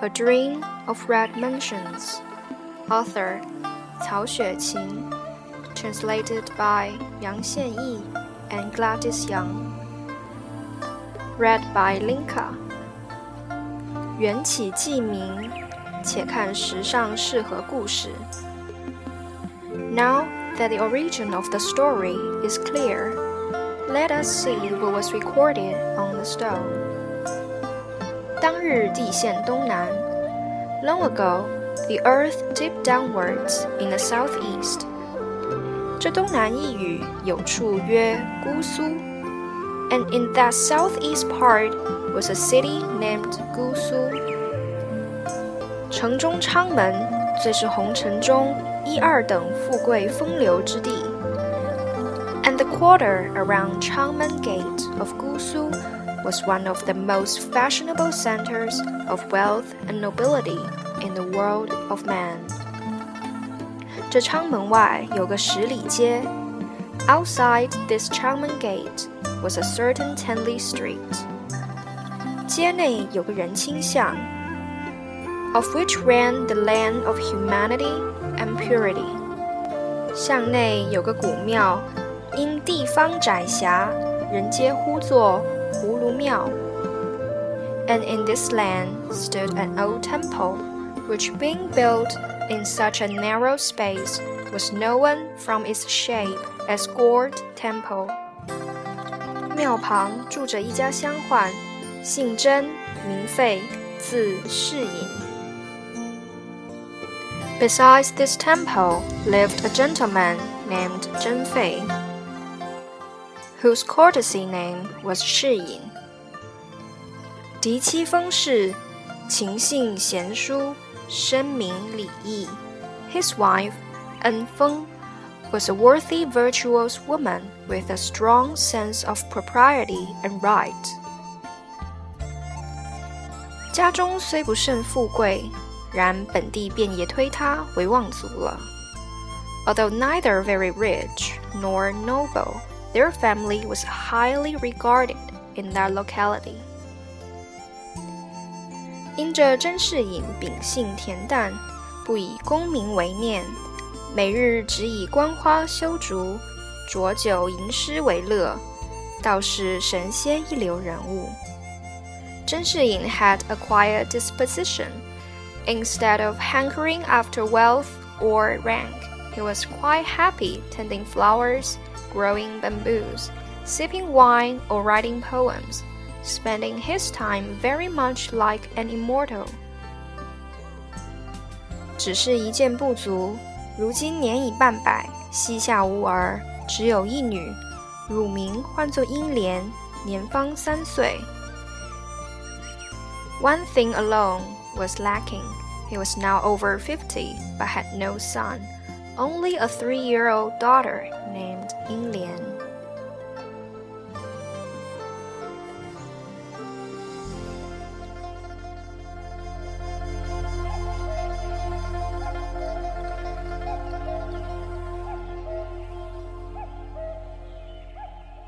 A Dream of Red Mansions. Author 曹雪芹. Translated by Yang Xianyi and Gladys Young. Read by Linka. 缘起记名，且看时尚适合故事。Now that the origin of the story is clear, let us see what was recorded on the stone. 当日地陷东南。Long ago, the earth dipped downwards in the southeast. 这东南一隅有处曰姑苏，and in that southeast part was a city named 姑苏。城中阊门最是红尘中一二等富贵风流之地，and the quarter around Changmen Gate of Gusu was one of the most fashionable centers of wealth and nobility in the world of man. 这阊门外有个十里街。Outside this Changmen Gate was a certain Tenley Street. 街内有个仁清巷，of which ran the land of humanity and purity. 巷内有个古庙，因地方窄狭，人皆呼作葫芦庙。And in this land stood an old temple, which being built in such a narrow space was known from its shape as Gourd Temple. 庙旁住着一家乡宦，姓甄，名费，字士隐。Besides this temple lived a gentleman named Zhen Fei, whose courtesy name was Shi Yin. 嫡妻封氏，情性贤淑，深明礼义。His wife, En Feng, was a worthy, virtuous woman with a strong sense of propriety and right. 家中虽不甚富贵，然本地便也推他为望族了。Although neither very rich nor noble, their family was highly regarded in that locality. 因着甄士隐秉性恬淡，不以功名为念，每日只以观花修竹、浊酒吟诗为乐，倒是神仙一流人物。甄士隐 had a quiet disposition. Instead of hankering after wealth or rank, he was quite happy tending flowers, growing bamboos, sipping wine, or writing poems, spending his time very much like an immortal. 只是一件不足，如今年已半百，膝下无儿，只有一女，乳名唤作英莲，年方三岁。One thing alone was lacking. He was now over fifty, but had no son, only a three year old daughter named Ying Lian.